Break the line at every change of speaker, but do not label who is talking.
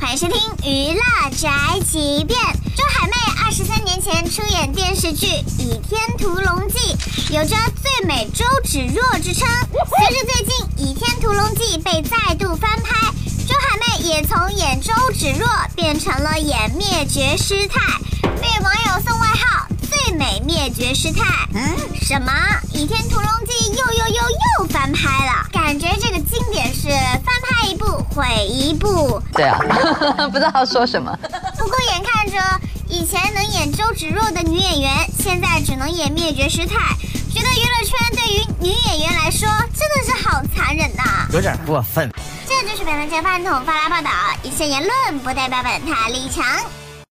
欢迎收听《娱乐宅急便》。周海媚二十三年前出演电视剧《倚天屠龙记》，有着“最美周芷若”之称。随着最近《倚天屠龙记》被再度翻拍，周海媚也从演周芷若变成了演灭绝师太，被网友送外号“最美灭绝师太”。嗯，什么《倚天屠龙记》一部毁一步。
对啊，不知道说什么。
不过眼看着以前能演周芷若的女演员，现在只能演灭绝师太，觉得娱乐圈对于女演员来说真的是好残忍呐、
有点过分。
这就是本台饭桶发来报道，一些言论不代表本台立场。